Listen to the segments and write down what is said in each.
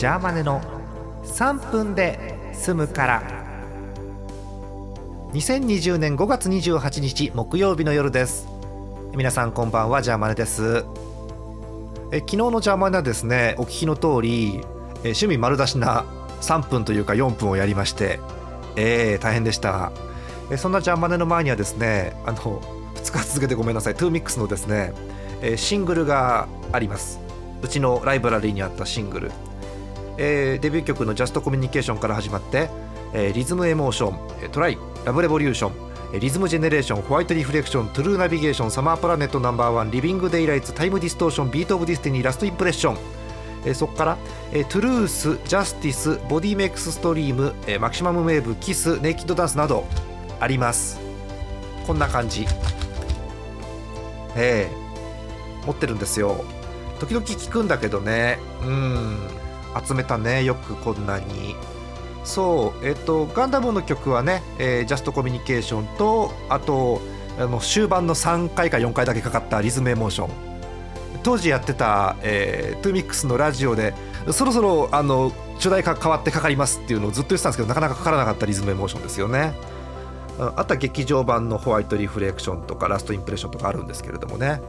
ジャーマネの3分で済むから。2020年5月28日木曜日の夜です。皆さんこんばんはジャーマネです。え昨日のジャーマネはですねお聞きの通りえ趣味丸出しな3分というか4分をやりましてえー、大変でした。えそんなジャーマネの前にはですねあの2日続けてごめんなさい。 TWO-MIX のですねえシングルがあります。うちのライブラリーにあったシングル、えー、デビュー曲の「ジャストコミュニケーション」から始まって、えー、 Rhythm Emotion Try Love Revolution Rhythm Generation White Reflection True Navigation Summer Planet No.1 Living Daylights Time Distortion Beat of Destiny Last Impression えー、そこから、えー、 Truth、Justice、Body Makes Stream、えー、 Maximum Wave、Kiss、Naked Dance などあります。こんな感じ。えー、持ってるんですよ。時々聞くんだけどね。うん。集めたねよくこんなに。そうえっ、とガンダムの曲はね、えー、 Just Communication とあとあの終盤の3回か4回だけかかった Rhythm Emotion。当時やってた、えー、 TWO-MIX のラジオでそろそろあの主題歌変わってかかりますっていうのをずっと言ってたんですけどなかなかかからなかった Rhythm Emotion ですよね。あとは劇場版のホワイトリフレクションとかラストインプレッションとかあるんですけれどもね。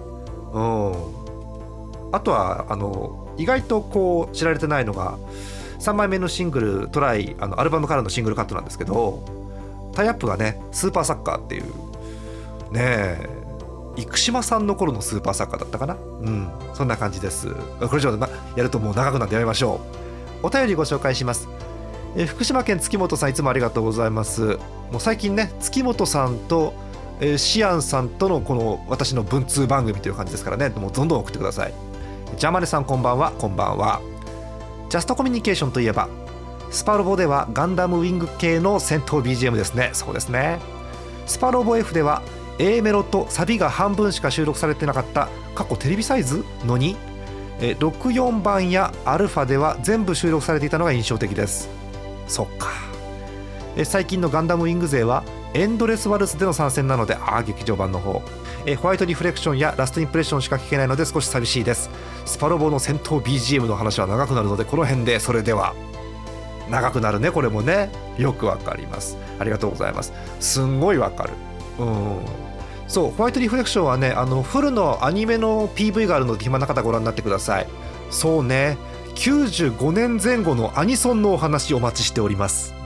うん。あとはあの意外とこう知られてないのが3枚目のシングル「トライ」あのアルバムからのシングルカットなんですけどタイアップがねスーパーサッカーっていうねえ生島さんの頃のスーパーサッカーだったかな？うんそんな感じです。これ以上やるともう長くなってやめましょう。お便りご紹介します。え福島県月本さんいつもありがとうございます。もう最近ね月本さんとえシアンさんとのこの私の文通番組という感じですからねもうどんどん送ってください。ジャマネさんこんばんは。こんばんは。ジャストコミュニケーションといえばスパロボではガンダムウィング系の戦闘 BGM ですね。そうですね。スパロボ F では A メロとサビが半分しか収録されてなかった過去テレビサイズのに64番やアルファでは全部収録されていたのが印象的です。そっか。最近のガンダムウィング勢はエンドレスワルツでの参戦なのでああ劇場版の方。えホワイトリフレクションやラストインプレッションしか聞けないので少し寂しいです。スパロボの戦闘 BGM の話は長くなるのでこの辺でそれでは。長くなるねこれもね。よくわかります。ありがとうございます。すんごいわかる。うん。そうホワイトリフレクションはねあのフルのアニメの PV があるので暇な方ご覧になってください。そうね。95年前後のアニソンのお話お待ちしております。